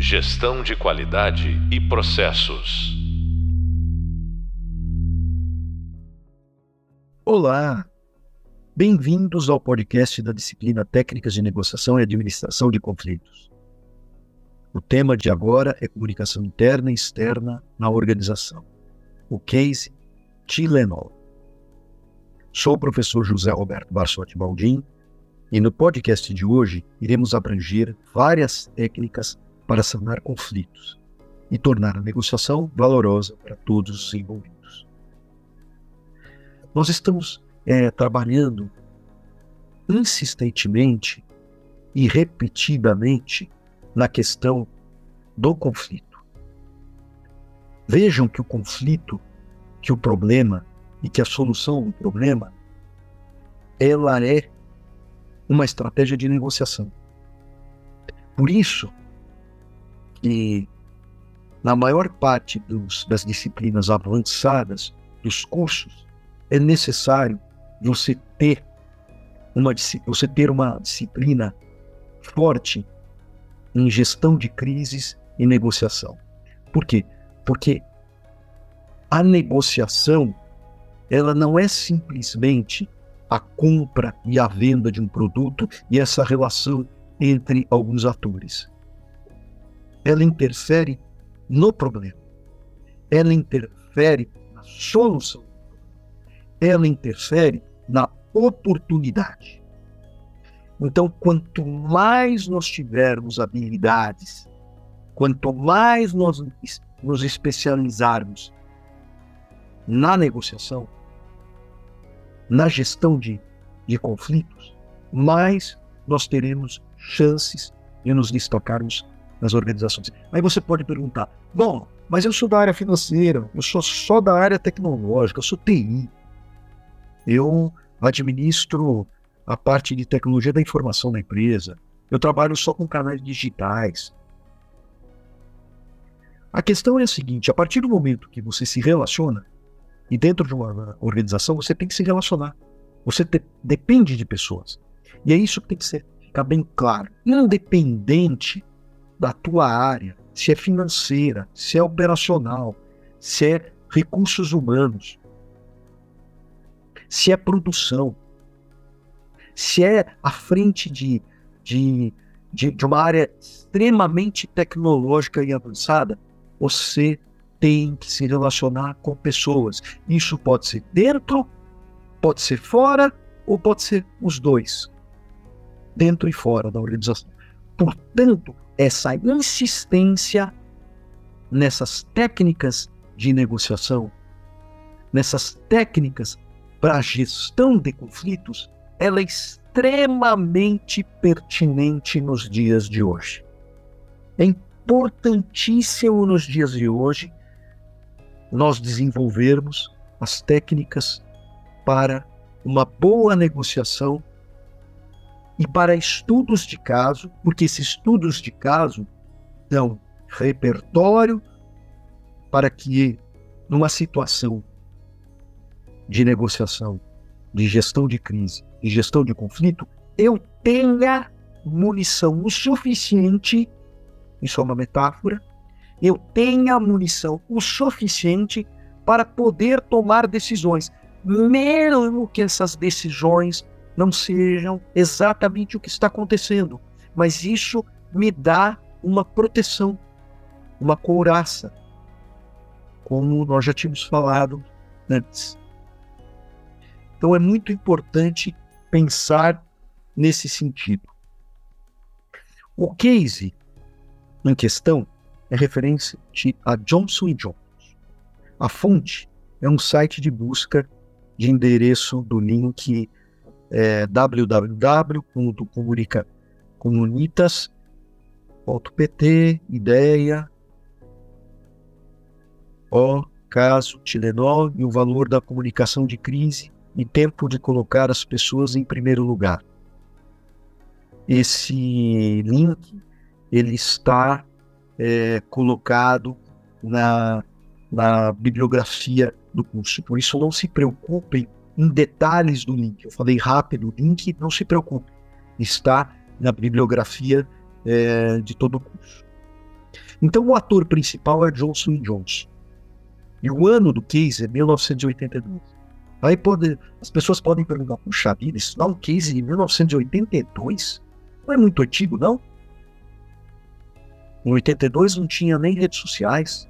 Gestão de qualidade e processos. Olá, bem-vindos ao podcast da disciplina Técnicas de Negociação e Administração de Conflitos. O tema de agora é comunicação interna e externa na organização. O case Tilenol. Sou o professor José Roberto Barsotti Baldim e no podcast de hoje iremos abranger várias técnicas para sanar conflitos e tornar a negociação valorosa para todos os envolvidos. Nós estamos é, trabalhando insistentemente e repetidamente na questão do conflito. Vejam que o conflito, que o problema e que a solução do problema ela é uma estratégia de negociação. Por isso que na maior parte dos, das disciplinas avançadas dos cursos é necessário você ter uma você ter uma disciplina forte em gestão de crises e negociação. Por quê? Porque a negociação ela não é simplesmente a compra e a venda de um produto e essa relação entre alguns atores. Ela interfere no problema. Ela interfere na solução. Ela interfere na oportunidade. Então, quanto mais nós tivermos habilidades, quanto mais nós nos especializarmos na negociação, na gestão de, de conflitos, mais nós teremos chances de nos destacarmos nas organizações. Aí você pode perguntar: bom, mas eu sou da área financeira, eu sou só da área tecnológica, eu sou TI. Eu administro a parte de tecnologia da informação da empresa. Eu trabalho só com canais digitais. A questão é a seguinte: a partir do momento que você se relaciona, e dentro de uma organização você tem que se relacionar. Você te, depende de pessoas. E é isso que tem que ser, ficar bem claro. Independente da tua área, se é financeira, se é operacional, se é recursos humanos, se é produção, se é à frente de, de, de, de uma área extremamente tecnológica e avançada, você tem que se relacionar com pessoas. Isso pode ser dentro, pode ser fora, ou pode ser os dois, dentro e fora da organização. Portanto, essa insistência nessas técnicas de negociação, nessas técnicas para gestão de conflitos, ela é extremamente pertinente nos dias de hoje. É importantíssimo nos dias de hoje nós desenvolvermos as técnicas para uma boa negociação e para estudos de caso, porque esses estudos de caso dão repertório para que, numa situação de negociação, de gestão de crise, de gestão de conflito, eu tenha munição o suficiente, isso é uma metáfora, eu tenha munição o suficiente para poder tomar decisões, mesmo que essas decisões não sejam exatamente o que está acontecendo, mas isso me dá uma proteção, uma couraça, como nós já tínhamos falado antes. Então é muito importante pensar nesse sentido. O case em questão é referência a Johnson Johnson. A fonte é um site de busca de endereço do link é, www.comunitas.pt, ideia, o caso Tilenol e o valor da comunicação de crise e tempo de colocar as pessoas em primeiro lugar. Esse link ele está é, colocado na, na bibliografia do curso. Por isso, não se preocupem em detalhes do link. Eu falei rápido, o link, não se preocupe, está na bibliografia é, de todo o curso. Então o ator principal é Johnson Johnson. E o ano do case é 1982. Aí pode, as pessoas podem perguntar, puxa vida, isso dá um case de 1982? Não é muito antigo, não? Em 82 não tinha nem redes sociais.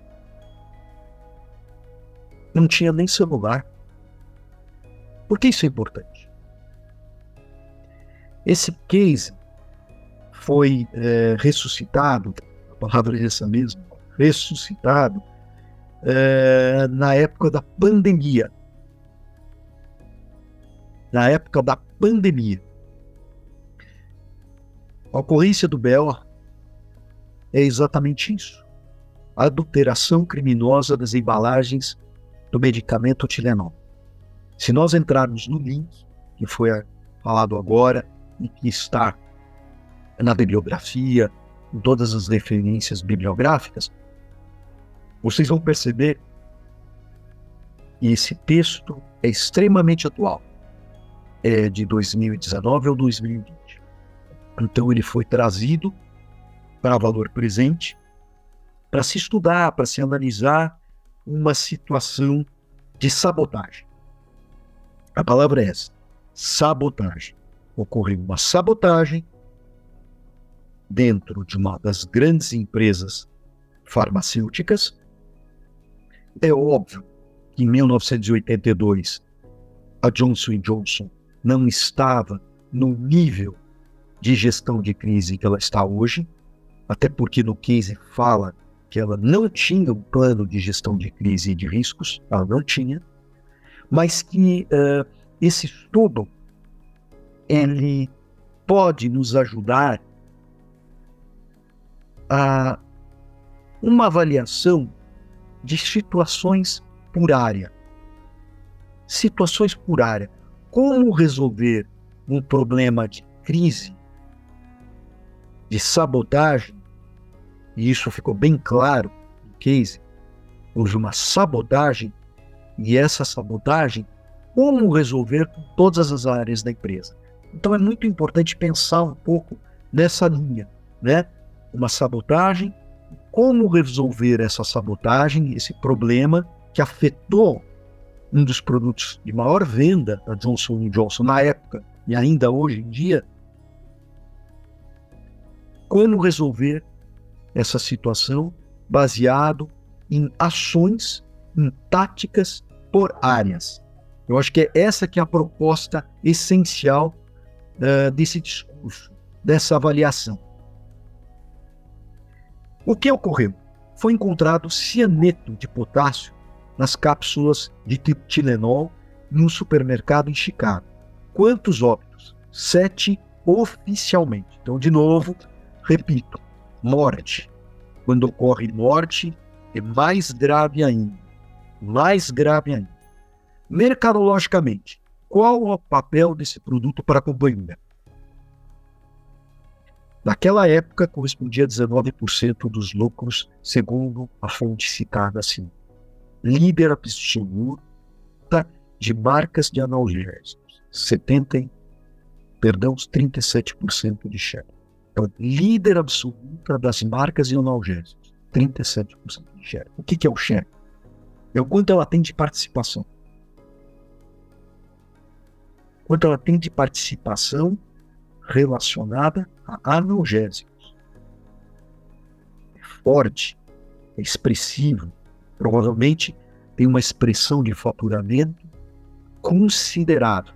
Não tinha nem celular. Por que isso é importante? Esse case foi é, ressuscitado, a palavra é essa mesmo, ressuscitado é, na época da pandemia. Na época da pandemia. A ocorrência do Bela é exatamente isso. A adulteração criminosa das embalagens do medicamento Tilenol. Se nós entrarmos no link que foi falado agora e que está na bibliografia, em todas as referências bibliográficas, vocês vão perceber que esse texto é extremamente atual. É de 2019 ou 2020. Então ele foi trazido para valor presente para se estudar, para se analisar uma situação de sabotagem. A palavra é essa: sabotagem. Ocorreu uma sabotagem dentro de uma das grandes empresas farmacêuticas. É óbvio que em 1982 a Johnson Johnson não estava no nível de gestão de crise que ela está hoje, até porque no case fala que ela não tinha um plano de gestão de crise e de riscos, ela não tinha, mas que uh, esse estudo ele pode nos ajudar a uma avaliação de situações por área. Situações por área. Como resolver um problema de crise, de sabotagem, e isso ficou bem claro no case, houve uma sabotagem, e essa sabotagem, como resolver com todas as áreas da empresa. Então é muito importante pensar um pouco nessa linha, né? uma sabotagem, como resolver essa sabotagem, esse problema que afetou um dos produtos de maior venda da Johnson Johnson na época e ainda hoje em dia. Como resolver essa situação baseado em ações, em táticas por áreas. Eu acho que é essa que é a proposta essencial uh, desse discurso, dessa avaliação. O que ocorreu? Foi encontrado cianeto de potássio nas cápsulas de Tilenol em um supermercado em Chicago. Quantos óbitos? Sete oficialmente. Então, de novo, repito: morte. Quando ocorre morte, é mais grave ainda. Mais grave ainda. Mercadologicamente, qual o papel desse produto para a companhia? Naquela época, correspondia a 19% dos lucros, segundo a fonte citada acima. Líder absoluta de marcas de analgésicos, 70, perdão, 37% de share. Então, líder absoluta das marcas de analgésicos, 37% de share. O que, que é o share? É o quanto ela tem de participação. Quanto ela tem de participação relacionada a analgésicos. É forte, é expressivo, provavelmente tem uma expressão de faturamento considerável.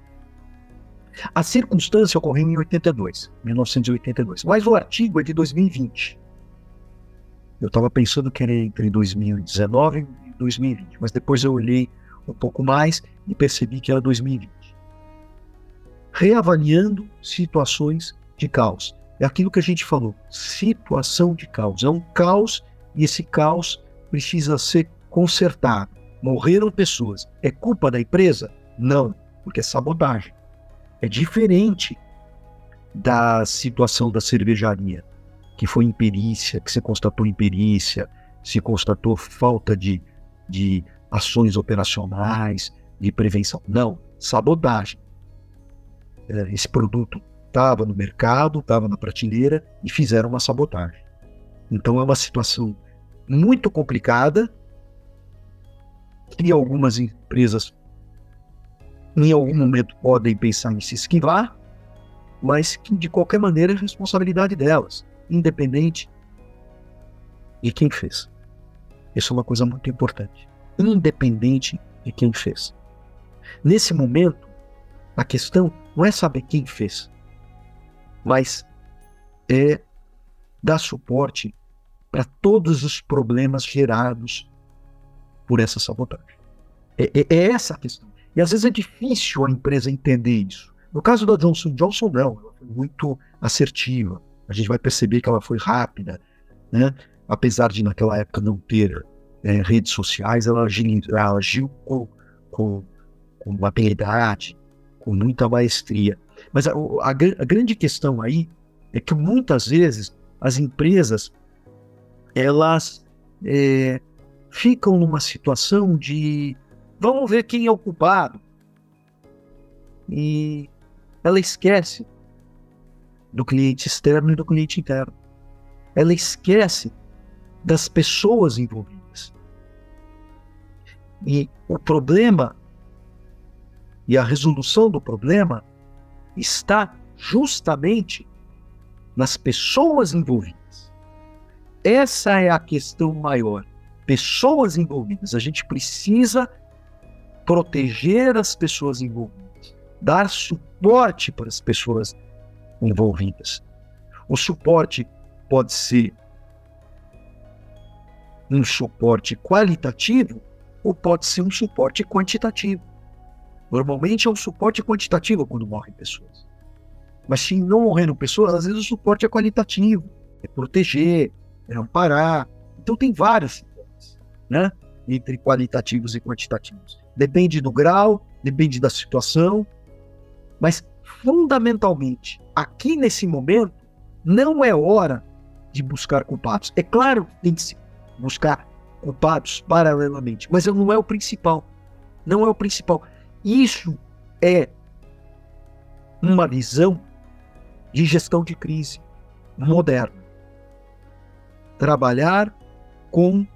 A circunstância ocorreu em 82, 1982, mas o artigo é de 2020. Eu estava pensando que era entre 2019 e 2020, mas depois eu olhei um pouco mais e percebi que era 2020 reavaliando situações de caos. É aquilo que a gente falou, situação de caos. É um caos e esse caos precisa ser consertado. Morreram pessoas. É culpa da empresa? Não, porque é sabotagem. É diferente da situação da cervejaria, que foi imperícia, que se constatou imperícia, se constatou falta de, de ações operacionais, de prevenção. Não, sabotagem. É, esse produto estava no mercado, estava na prateleira e fizeram uma sabotagem. Então é uma situação muito complicada que algumas empresas em algum momento podem pensar em se esquivar, mas que de qualquer maneira é responsabilidade delas, independente de quem fez. Isso é uma coisa muito importante. Independente de quem fez. Nesse momento, a questão não é saber quem fez, mas é dar suporte para todos os problemas gerados por essa sabotagem. É, é, é, essa a questão. E às vezes é difícil a empresa entender isso. No caso da Johnson Johnson, não. Ela foi muito assertiva. A gente vai perceber que ela foi rápida. Né? Apesar de naquela época não ter é, redes sociais, ela agiu, ela agiu com, com, com habilidade, com muita maestria. Mas a, a, a grande questão aí é que muitas vezes as empresas elas é, ficam numa situação de vamos ver quem é o culpado. E ela esquece do cliente externo e do cliente interno. Ela esquece das pessoas envolvidas. E o problema e a resolução do problema está justamente nas pessoas envolvidas. Essa é a questão maior. Pessoas envolvidas. A gente precisa proteger as pessoas envolvidas, dar suporte para as pessoas envolvidas. O suporte pode ser um suporte qualitativo ou pode ser um suporte quantitativo. Normalmente é um suporte quantitativo quando morrem pessoas. Mas se não morreram pessoas, às vezes o suporte é qualitativo. É proteger, é amparar. Então tem vários suportes, né? Entre qualitativos e quantitativos. Depende do grau, depende da situação. Mas, fundamentalmente, aqui nesse momento, não é hora de buscar culpados. É claro que tem que se buscar culpados paralelamente, mas não é o principal. Não é o principal. Isso é uma visão de gestão de crise moderna. Trabalhar com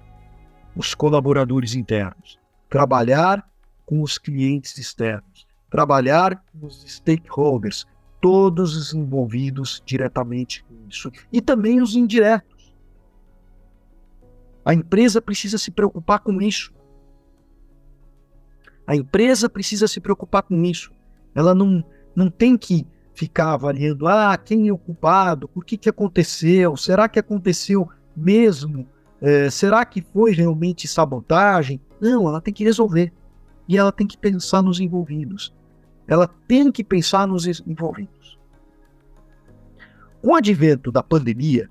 os colaboradores internos, trabalhar com os clientes externos, trabalhar com os stakeholders, todos os envolvidos diretamente com isso, e também os indiretos. A empresa precisa se preocupar com isso. A empresa precisa se preocupar com isso. Ela não, não tem que ficar avaliando, ah, quem é o culpado, por que, que aconteceu, será que aconteceu mesmo, é, será que foi realmente sabotagem? Não, ela tem que resolver. E ela tem que pensar nos envolvidos. Ela tem que pensar nos envolvidos. Com o advento da pandemia,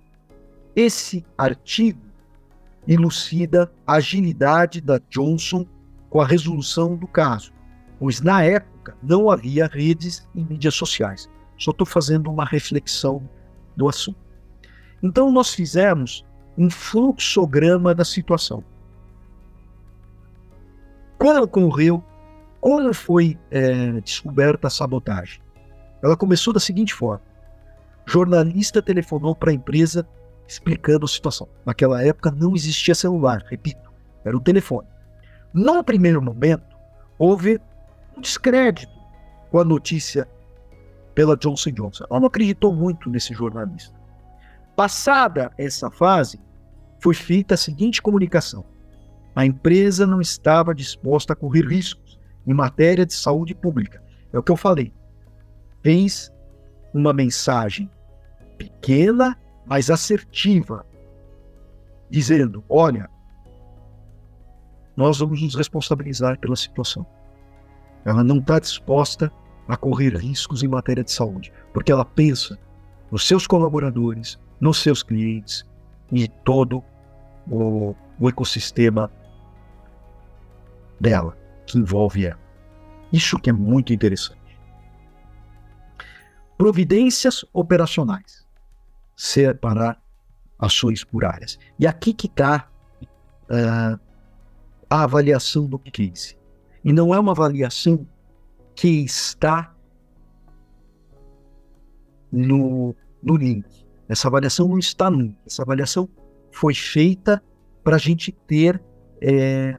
esse artigo elucida a agilidade da Johnson com a resolução do caso, pois na época não havia redes e mídias sociais. Só estou fazendo uma reflexão do assunto. Então, nós fizemos um fluxograma da situação. Quando ocorreu, quando foi é, descoberta a sabotagem? Ela começou da seguinte forma: jornalista telefonou para a empresa explicando a situação. Naquela época não existia celular, repito, era o telefone. Num primeiro momento, houve um descrédito com a notícia pela Johnson Johnson. Ela não acreditou muito nesse jornalista. Passada essa fase, foi feita a seguinte comunicação: a empresa não estava disposta a correr riscos em matéria de saúde pública. É o que eu falei. Fez uma mensagem pequena, mas assertiva, dizendo: olha, nós vamos nos responsabilizar pela situação. Ela não está disposta a correr riscos em matéria de saúde, porque ela pensa nos seus colaboradores, nos seus clientes e todo o, o ecossistema dela, que envolve ela. Isso que é muito interessante. Providências operacionais. Separar ações por áreas. E aqui que está uh, a avaliação do case. E não é uma avaliação que está no, no link. Essa avaliação não está no link. Essa avaliação foi feita para a gente ter é,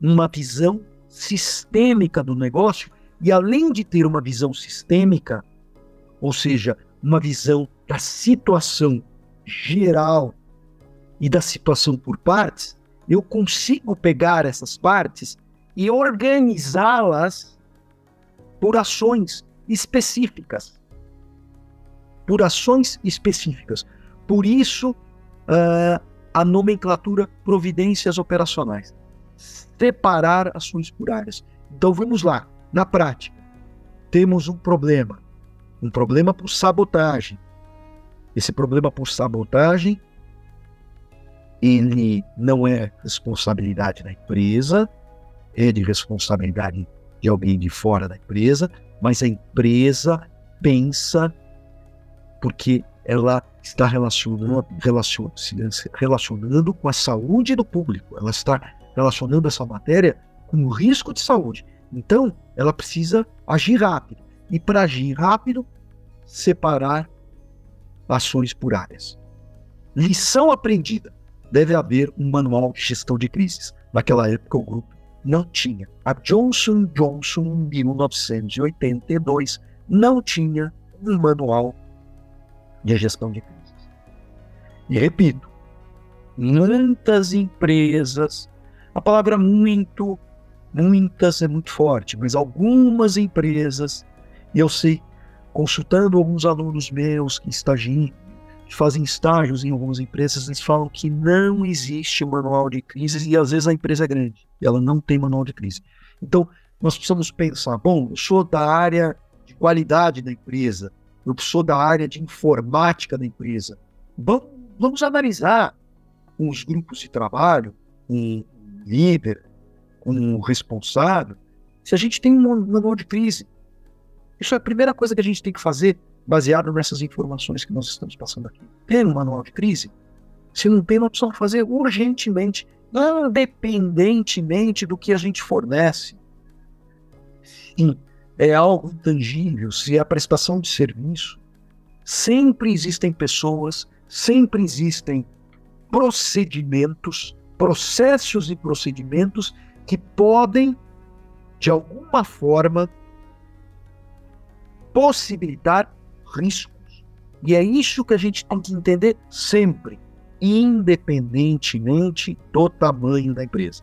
uma visão sistêmica do negócio e além de ter uma visão sistêmica, ou seja, uma visão da situação geral e da situação por partes, eu consigo pegar essas partes e organizá-las por ações específicas. Por ações específicas. Por isso, uh, a nomenclatura providências operacionais. Separar ações por áreas. Então vamos lá. Na prática, temos um problema. Um problema por sabotagem. Esse problema por sabotagem ele não é responsabilidade da empresa, é de responsabilidade de alguém de fora da empresa, mas a empresa pensa porque ela está relacionando, relacionando com a saúde do público, ela está relacionando essa matéria com o risco de saúde. Então, ela precisa agir rápido. E para agir rápido, separar ações por áreas. Lição aprendida deve haver um manual de gestão de crises. Naquela época, o grupo não tinha. A Johnson Johnson, em 1982, não tinha um manual de gestão de crises. E repito, muitas empresas, a palavra muito, muitas é muito forte, mas algumas empresas, e eu sei, consultando alguns alunos meus que estagiam que fazem estágios em algumas empresas, eles falam que não existe manual de crise e às vezes a empresa é grande e ela não tem manual de crise. Então, nós precisamos pensar, bom, eu sou da área de qualidade da empresa, eu sou da área de informática da empresa. Vamos, vamos analisar com os grupos de trabalho, com um líder, com um responsável, se a gente tem um manual de crise. Isso é a primeira coisa que a gente tem que fazer baseado nessas informações que nós estamos passando aqui. Tem um manual de crise? Se não tem, nós precisamos fazer urgentemente, independentemente do que a gente fornece. Sim, é algo intangível, se é a prestação de serviço. Sempre existem pessoas, sempre existem procedimentos, processos e procedimentos que podem, de alguma forma, possibilitar riscos. E é isso que a gente tem que entender sempre, independentemente do tamanho da empresa.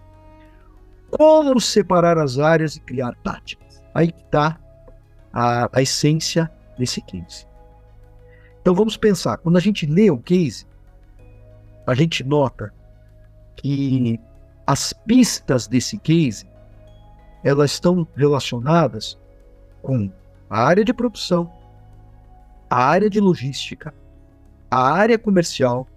Como separar as áreas e criar táticas? Aí está a, a essência desse case. Então vamos pensar, quando a gente lê o case, a gente nota que as pistas desse case elas estão relacionadas com a área de produção, a área de logística, a área comercial,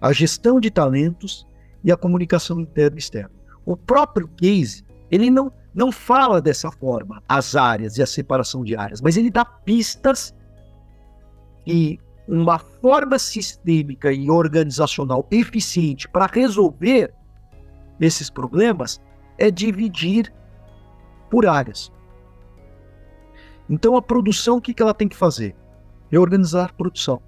a gestão de talentos e a comunicação interna e externa. O próprio case, ele não, não fala dessa forma, as áreas e a separação de áreas, mas ele dá pistas e uma forma sistêmica e organizacional eficiente para resolver esses problemas é dividir por áreas. Então a produção, o que, que ela tem que fazer? reorganizar a produção.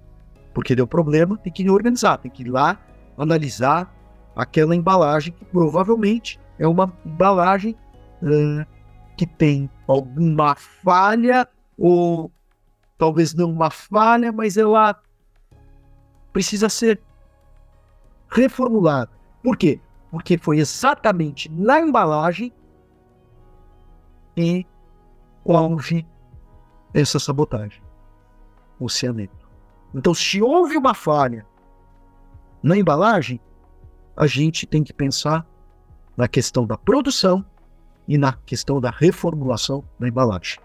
Porque deu problema, tem que reorganizar, tem que ir lá analisar aquela embalagem que provavelmente é uma embalagem uh, que tem alguma falha ou talvez não uma falha, mas ela precisa ser reformulada. Por quê? Porque foi exatamente na embalagem que houve essa sabotagem o cianeto. Então, se houve uma falha na embalagem, a gente tem que pensar na questão da produção e na questão da reformulação da embalagem.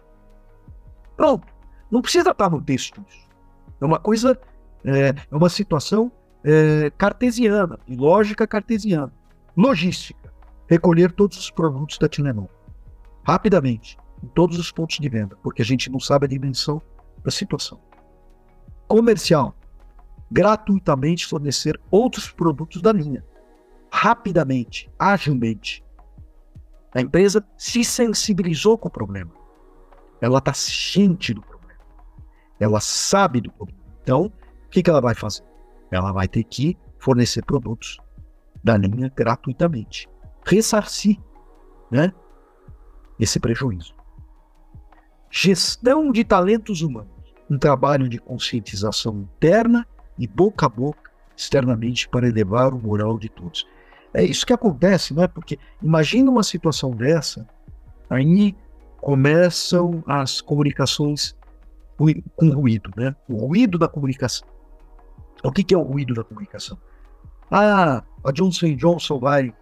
Pronto. Não precisa estar no texto isso. É uma coisa, é, é uma situação é, cartesiana, de lógica cartesiana. Logística. Recolher todos os produtos da Tilenon. Rapidamente, em todos os pontos de venda, porque a gente não sabe a dimensão da situação comercial, gratuitamente fornecer outros produtos da linha, rapidamente, agilmente. A empresa se sensibilizou com o problema. Ela está ciente do problema. Ela sabe do problema. Então, o que, que ela vai fazer? ela vai ter que fornecer produtos da linha gratuitamente. Ressarcir né, esse prejuízo. Gestão de talentos humanos. Um trabalho de conscientização interna e boca a boca externamente para elevar o moral de todos. É isso que acontece, não é? Porque imagina uma situação dessa, aí começam as comunicações com ruído, né? O ruído da comunicação. O que, que é o ruído da comunicação? Ah, a Johnson Johnson vai,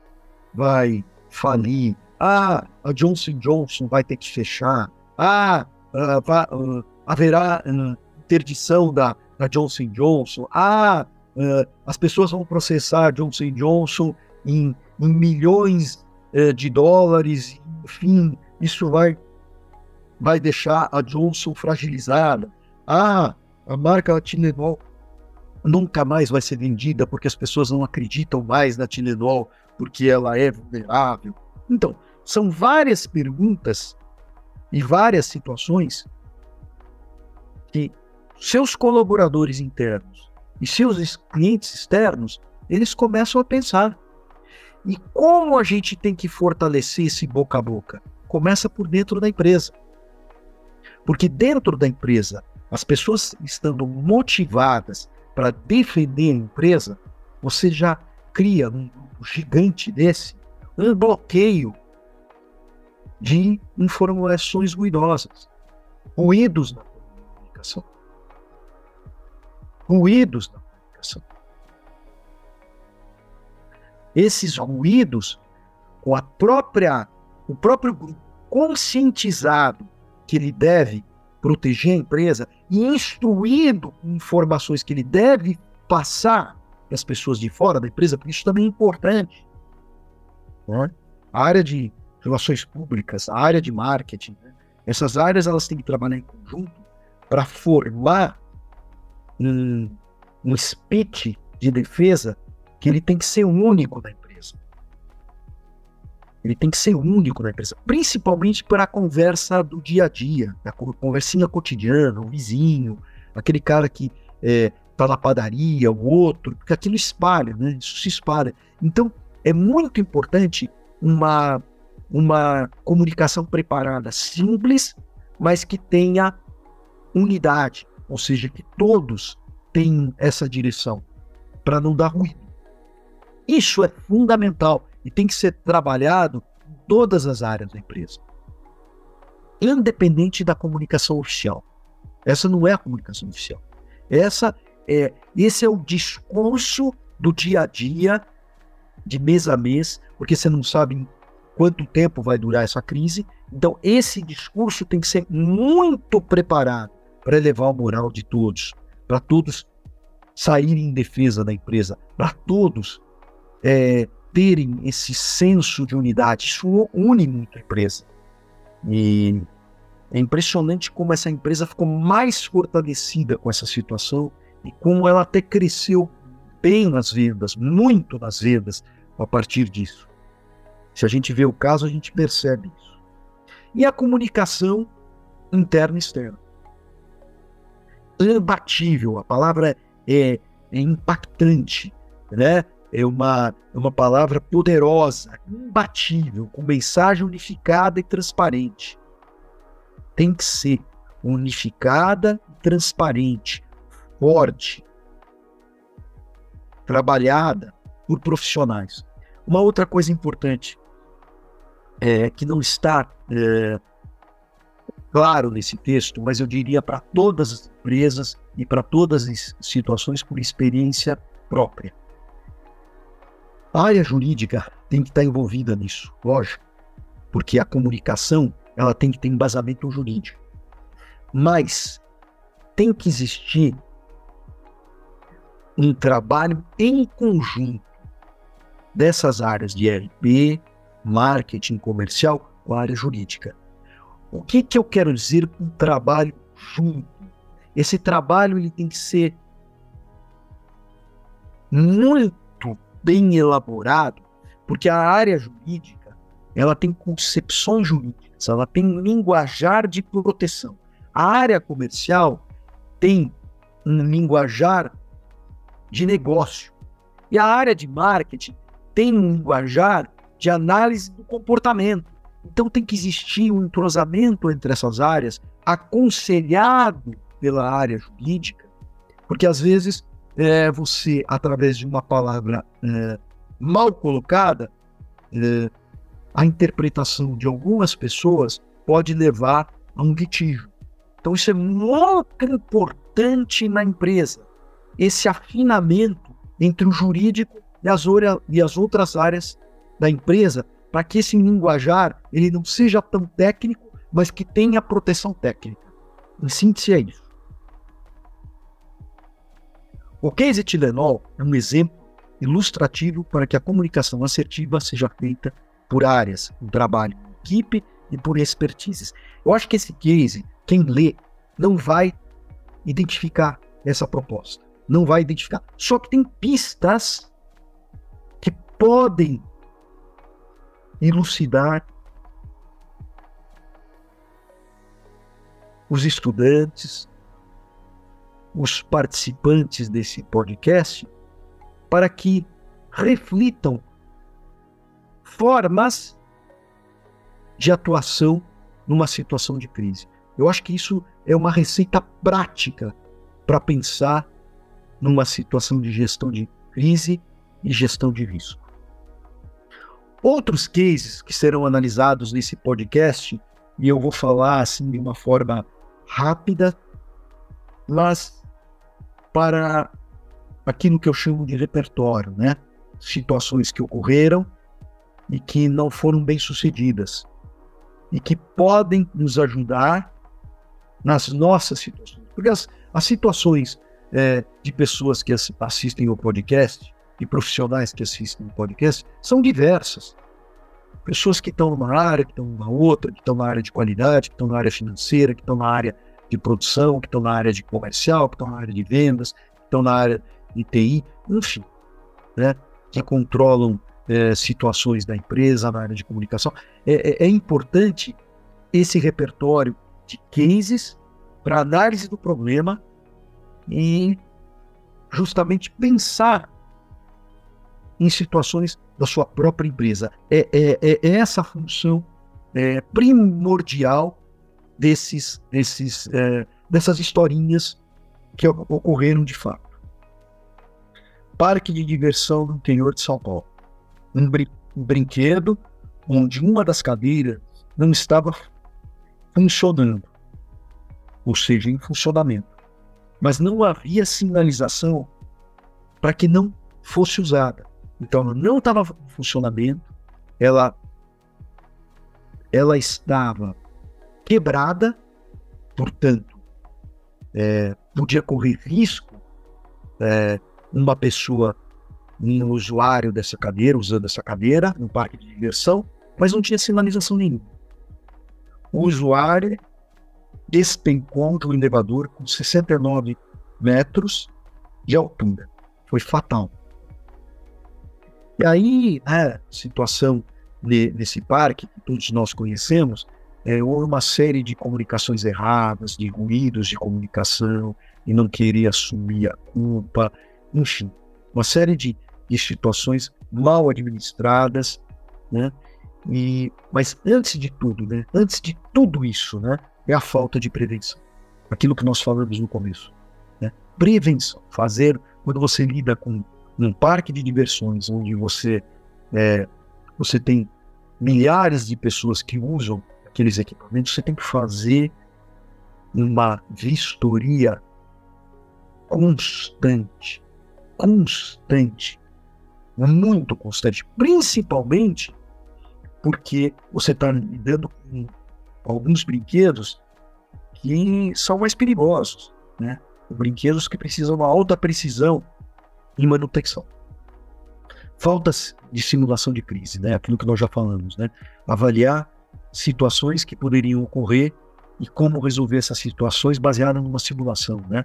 vai falir. Ah, a Johnson Johnson vai ter que fechar. Ah, uh, uh, haverá uh, interdição da, da Johnson Johnson. Ah, as pessoas vão processar Johnson Johnson em, em milhões de dólares. Enfim, isso vai, vai deixar a Johnson fragilizada. Ah, a marca Tylenol nunca mais vai ser vendida porque as pessoas não acreditam mais na Tilenol porque ela é vulnerável. Então, são várias perguntas e várias situações que seus colaboradores internos e seus clientes externos, eles começam a pensar. E como a gente tem que fortalecer esse boca a boca? Começa por dentro da empresa. Porque dentro da empresa, as pessoas estando motivadas para defender a empresa, você já cria um gigante desse um bloqueio de informações ruidosas, ruídos na comunicação. Ruídos na comunicação. Esses ruídos, com a própria, o próprio conscientizado que ele deve proteger a empresa e instruído informações que ele deve passar para as pessoas de fora da empresa, porque isso também é importante. Né? A área de relações públicas, a área de marketing, né? essas áreas elas têm que trabalhar em conjunto para formar um, um speech de defesa que ele tem que ser único na empresa. Ele tem que ser único na empresa, principalmente para a conversa do dia a dia, a conversinha cotidiana, o vizinho, aquele cara que é, tá na padaria, o outro, porque aquilo espalha, né? Isso se espalha. Então, é muito importante uma, uma comunicação preparada, simples, mas que tenha unidade, ou seja, que todos tenham essa direção, para não dar ruído. Isso é fundamental e tem que ser trabalhado em todas as áreas da empresa, independente da comunicação oficial. Essa não é a comunicação oficial. Essa é, esse é o discurso do dia a dia, de mês a mês, porque você não sabe quanto tempo vai durar essa crise. Então, esse discurso tem que ser muito preparado para elevar o moral de todos, para todos saírem em defesa da empresa, para todos é, terem esse senso de unidade. Isso une muito a empresa. E é impressionante como essa empresa ficou mais fortalecida com essa situação e como ela até cresceu bem nas vendas, muito nas vendas a partir disso. Se a gente vê o caso, a gente percebe isso. E a comunicação interna e externa. Imbatível, a palavra é, é impactante, né? é uma, é uma palavra poderosa, imbatível, com mensagem unificada e transparente. Tem que ser unificada e transparente, forte, trabalhada por profissionais. Uma outra coisa importante é, que não está é, claro nesse texto, mas eu diria para todas as empresas e para todas as situações por experiência própria. A área jurídica tem que estar envolvida nisso, lógico, porque a comunicação ela tem que ter embasamento jurídico. Mas tem que existir um trabalho em conjunto dessas áreas de RP, marketing comercial com a área jurídica. O que, que eu quero dizer com trabalho junto? Esse trabalho ele tem que ser muito bem elaborado, porque a área jurídica ela tem concepções jurídicas, ela tem linguajar de proteção. A área comercial tem um linguajar de negócio. E a área de marketing tem um linguajar de análise do comportamento. Então tem que existir um entrosamento entre essas áreas, aconselhado pela área jurídica, porque às vezes é, você, através de uma palavra é, mal colocada, é, a interpretação de algumas pessoas pode levar a um litígio. Então isso é muito importante na empresa, esse afinamento entre o jurídico e as, e as outras áreas da empresa, para que esse linguajar ele não seja tão técnico, mas que tenha proteção técnica. Em síntese é isso. O case Tilenol é um exemplo ilustrativo para que a comunicação assertiva seja feita por áreas, um trabalho equipe e por expertises. Eu acho que esse case, quem lê, não vai identificar essa proposta. Não vai identificar. Só que tem pistas que podem elucidar os estudantes, os participantes desse podcast, para que reflitam formas de atuação numa situação de crise. Eu acho que isso é uma receita prática para pensar numa situação de gestão de crise e gestão de risco. Outros cases que serão analisados nesse podcast, e eu vou falar assim de uma forma rápida, mas para aquilo que eu chamo de repertório, né? Situações que ocorreram e que não foram bem sucedidas e que podem nos ajudar nas nossas situações. Porque as, as situações é, de pessoas que assistem o podcast e profissionais que assistem o podcast são diversas. Pessoas que estão numa área, que estão numa outra, que estão na área de qualidade, que estão na área financeira, que estão na área de produção, que estão na área de comercial, que estão na área de vendas, que estão na área de TI, enfim, né, que controlam é, situações da empresa, na área de comunicação. É, é, é importante esse repertório de cases para análise do problema e justamente pensar em situações da sua própria empresa. É, é, é essa a função é, primordial desses, desses, é, dessas historinhas que ocorreram de fato. Parque de diversão no interior de São Paulo um brinquedo onde uma das cadeiras não estava funcionando, ou seja, em funcionamento. Mas não havia sinalização para que não fosse usada. Então ela não estava em funcionamento, ela, ela estava quebrada, portanto, é, podia correr risco é, uma pessoa um usuário dessa cadeira, usando essa cadeira no parque de diversão, mas não tinha sinalização nenhuma. O usuário despencou do elevador com 69 metros de altura. Foi fatal. E aí, a situação de, parque, que todos nós conhecemos, é, houve uma série de comunicações erradas, de ruídos de comunicação, e não queria assumir a culpa, enfim, uma série de de situações mal administradas, né? E, mas antes de tudo, né? Antes de tudo isso, né? É a falta de prevenção. Aquilo que nós falamos no começo, né? Prevenção. Fazer quando você lida com um parque de diversões onde você é, você tem milhares de pessoas que usam aqueles equipamentos, você tem que fazer uma vistoria constante, constante muito constante, principalmente porque você está lidando com alguns brinquedos que são mais perigosos, né? Brinquedos que precisam de uma alta precisão em manutenção. Falta de simulação de crise, né? Aquilo que nós já falamos, né? Avaliar situações que poderiam ocorrer e como resolver essas situações baseada numa simulação, né?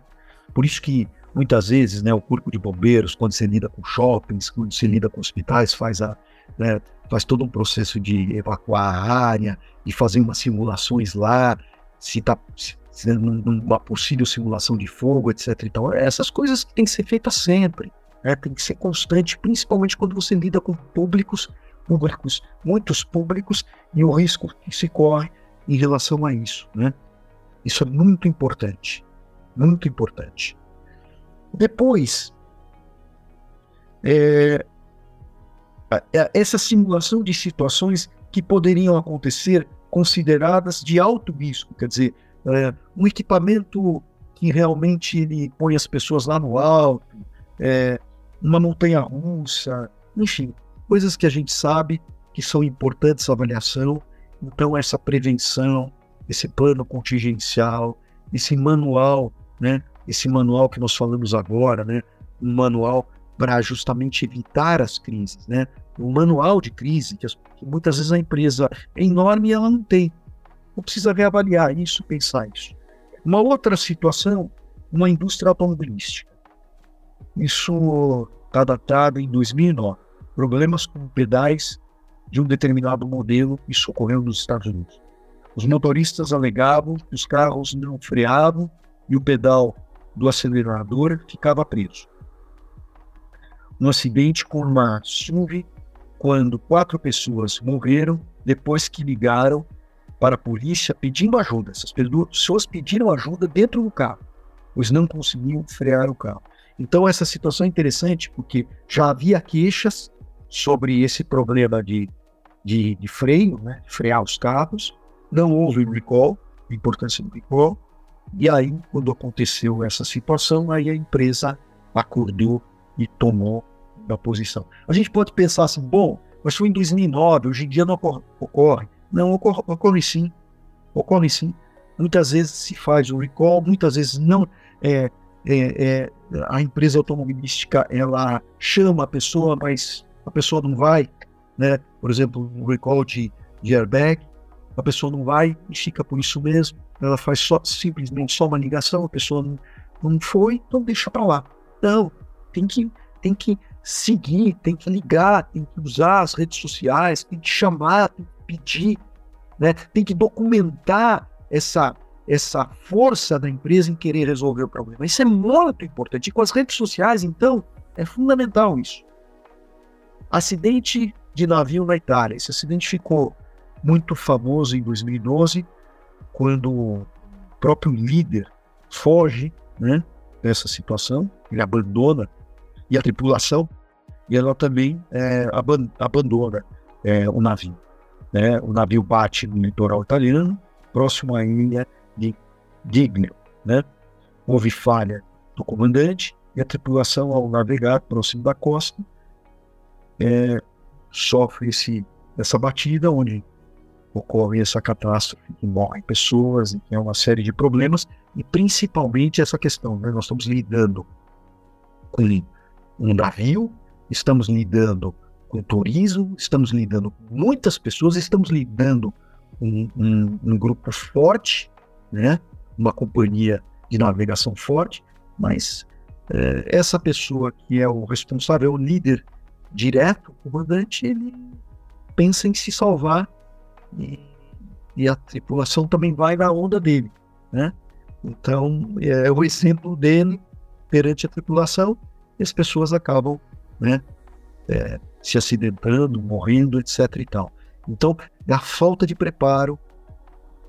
Por isso que muitas vezes, né, o corpo de bombeiros, quando se lida com shoppings, quando se lida com hospitais, faz a né, faz todo um processo de evacuar a área, de fazer umas simulações lá, se, tá, se, numa possível simulação de fogo, etc. Então, essas coisas têm que ser feitas sempre, né? tem que ser constante, principalmente quando você lida com públicos, públicos, muitos públicos, e o risco que se corre em relação a isso. Né? Isso é muito importante, muito importante. Depois, é, essa simulação de situações que poderiam acontecer consideradas de alto risco, quer dizer, é, um equipamento que realmente ele põe as pessoas lá no alto, é, uma montanha russa, enfim, coisas que a gente sabe que são importantes a avaliação. Então, essa prevenção, esse plano contingencial, esse manual, né? Esse manual que nós falamos agora, né? Um manual para justamente evitar as crises, né? Um manual de crise que, que muitas vezes a empresa é enorme e ela não tem. Não precisa reavaliar isso, pensar isso. Uma outra situação, uma indústria automobilística. Isso está datado em 2009. Problemas com pedais de um determinado modelo, isso ocorreu nos Estados Unidos. Os motoristas alegavam que os carros não freavam e o pedal do acelerador ficava preso. Um acidente com uma SUV, quando quatro pessoas morreram depois que ligaram para a polícia pedindo ajuda. Essas pessoas pediram ajuda dentro do carro, pois não conseguiam frear o carro. Então, essa situação é interessante porque já havia queixas sobre esse problema de, de, de freio, né, frear os carros. Não houve recall, a importância do recall. E aí, quando aconteceu essa situação, aí a empresa acordou e tomou a posição. A gente pode pensar assim, bom, mas foi em 2009, hoje em dia não ocorre. Não, ocorre, ocorre sim. Ocorre sim. Muitas vezes se faz o recall, muitas vezes não. É, é, é, a empresa automobilística ela chama a pessoa, mas a pessoa não vai. Né? Por exemplo, um recall de, de airbag, a pessoa não vai e fica por isso mesmo. Ela faz só, simplesmente só uma ligação, a pessoa não, não foi, então deixa para lá. Não, tem que, tem que seguir, tem que ligar, tem que usar as redes sociais, tem que chamar, tem que pedir, né? tem que documentar essa, essa força da empresa em querer resolver o problema. Isso é muito importante. E com as redes sociais, então, é fundamental isso. Acidente de navio na Itália. Esse acidente ficou muito famoso em 2012, quando o próprio líder foge né, dessa situação, ele abandona, e a tripulação, e ela também é, abandona é, o navio. Né? O navio bate no litoral italiano, próximo à ilha de Giglio. Né? Houve falha do comandante e a tripulação, ao navegar próximo da costa, é, sofre esse, essa batida, onde ocorre essa catástrofe, que morrem pessoas, e é uma série de problemas, e principalmente essa questão, né? nós estamos lidando com um navio, estamos lidando com turismo, estamos lidando com muitas pessoas, estamos lidando com um, um, grupo forte, né? uma companhia de navegação forte, mas é, essa pessoa que é o responsável, o líder direto, o comandante, ele pensa em se salvar e, e a tripulação também vai na onda dele, né? Então, é o exemplo dele perante a tripulação e as pessoas acabam, né, é, se acidentando, morrendo, etc. e tal. Então, a falta de preparo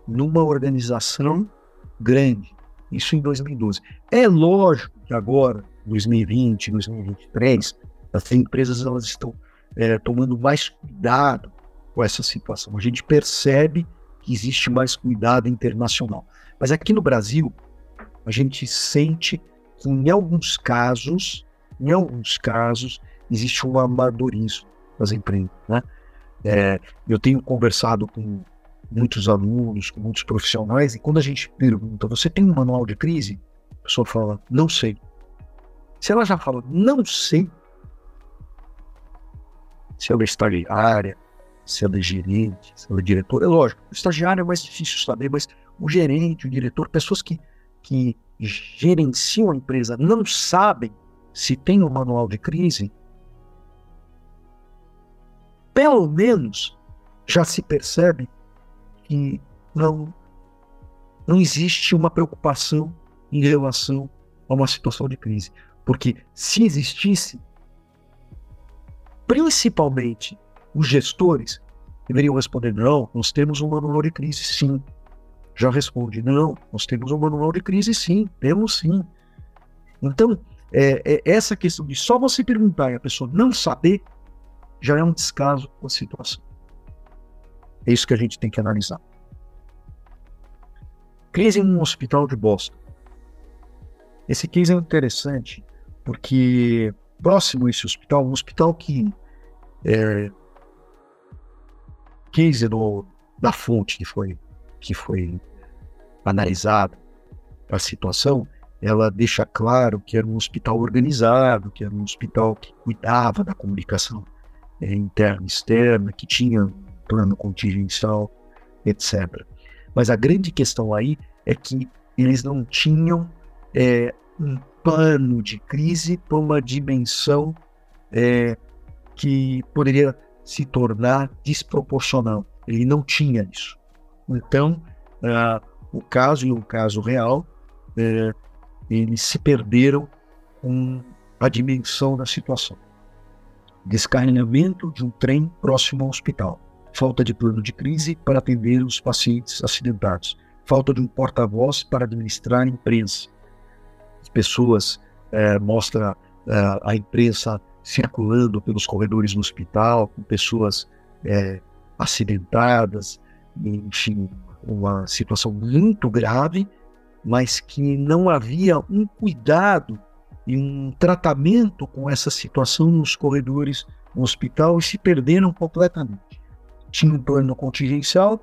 numa organização grande, isso em 2012. É lógico que agora, 2020, 2023, as empresas elas estão é, tomando mais cuidado com essa situação. A gente percebe que existe mais cuidado internacional. Mas aqui no Brasil, a gente sente que em alguns casos, em alguns casos, existe um amadorismo das empresas. Né? É, eu tenho conversado com muitos alunos, com muitos profissionais, e quando a gente pergunta, você tem um manual de crise? A pessoa fala, não sei. Se ela já fala, não sei, se ela é estagiária, se ela é gerente, se ela é diretor, é lógico, o estagiário é mais difícil saber, mas o gerente, o diretor, pessoas que, que gerenciam a empresa não sabem se tem um manual de crise, pelo menos já se percebe que não, não existe uma preocupação em relação a uma situação de crise. Porque se existisse, principalmente os gestores deveriam responder: não, nós temos um manual de crise, sim. Já responde: não, nós temos um manual de crise, sim, temos sim. Então, é, é, essa questão de só você perguntar e a pessoa não saber já é um descaso com a situação. É isso que a gente tem que analisar. Crise em um hospital de Boston. Esse case é interessante porque próximo a esse hospital, um hospital que é, case do, da fonte que foi que foi analisada a situação, ela deixa claro que era um hospital organizado, que era um hospital que cuidava da comunicação é, interna e externa, que tinha plano contingencial, etc. Mas a grande questão aí é que eles não tinham é, um plano de crise para uma dimensão é, que poderia se tornar desproporcional. Ele não tinha isso. Então, uh, o caso e o caso real, uh, eles se perderam com a dimensão da situação. Descarrilhamento de um trem próximo ao hospital. Falta de plano de crise para atender os pacientes acidentados. Falta de um porta-voz para administrar a imprensa. As pessoas uh, mostram a imprensa circulando pelos corredores do hospital, com pessoas é, acidentadas, enfim, uma situação muito grave, mas que não havia um cuidado e um tratamento com essa situação nos corredores do hospital e se perderam completamente. Tinham um plano contingencial,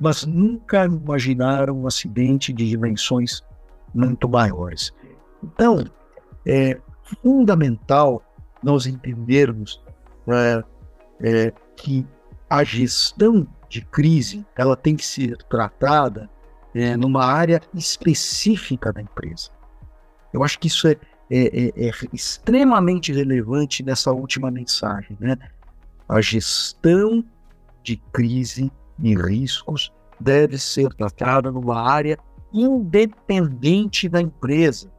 mas nunca imaginaram um acidente de dimensões muito maiores. Então, é fundamental nós entendermos é, é, que a gestão de crise ela tem que ser tratada é, numa área específica da empresa. Eu acho que isso é, é, é, é extremamente relevante nessa última mensagem. Né? A gestão de crise e riscos deve ser tratada numa área independente da empresa,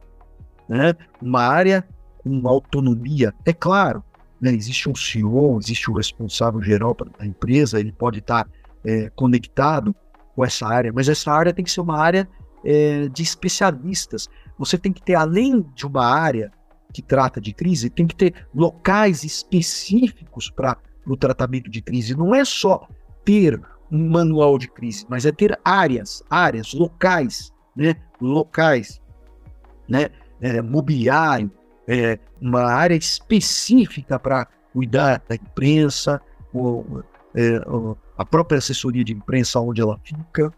né? uma área com autonomia. É claro, né, existe um CEO, existe o um responsável geral da empresa, ele pode estar é, conectado com essa área, mas essa área tem que ser uma área é, de especialistas. Você tem que ter, além de uma área que trata de crise, tem que ter locais específicos para o tratamento de crise. Não é só ter um manual de crise, mas é ter áreas, áreas, locais, né? Locais, né? É, mobiliário, é, uma área específica para cuidar da imprensa, ou, é, a própria assessoria de imprensa onde ela fica,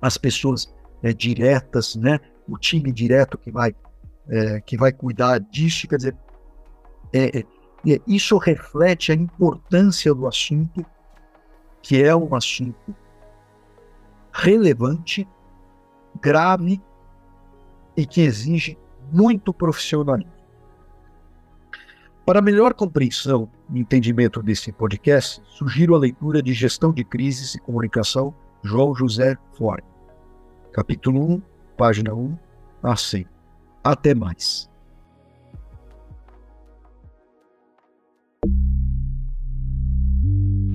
as pessoas é, diretas, né, o time direto que vai é, que vai cuidar disso, quer dizer, é, é, isso reflete a importância do assunto, que é um assunto relevante, grave e que exige muito profissionalismo. Para melhor compreensão e entendimento desse podcast, sugiro a leitura de Gestão de Crises e Comunicação, João José Ford. Capítulo 1, página 1 a 100. Até mais.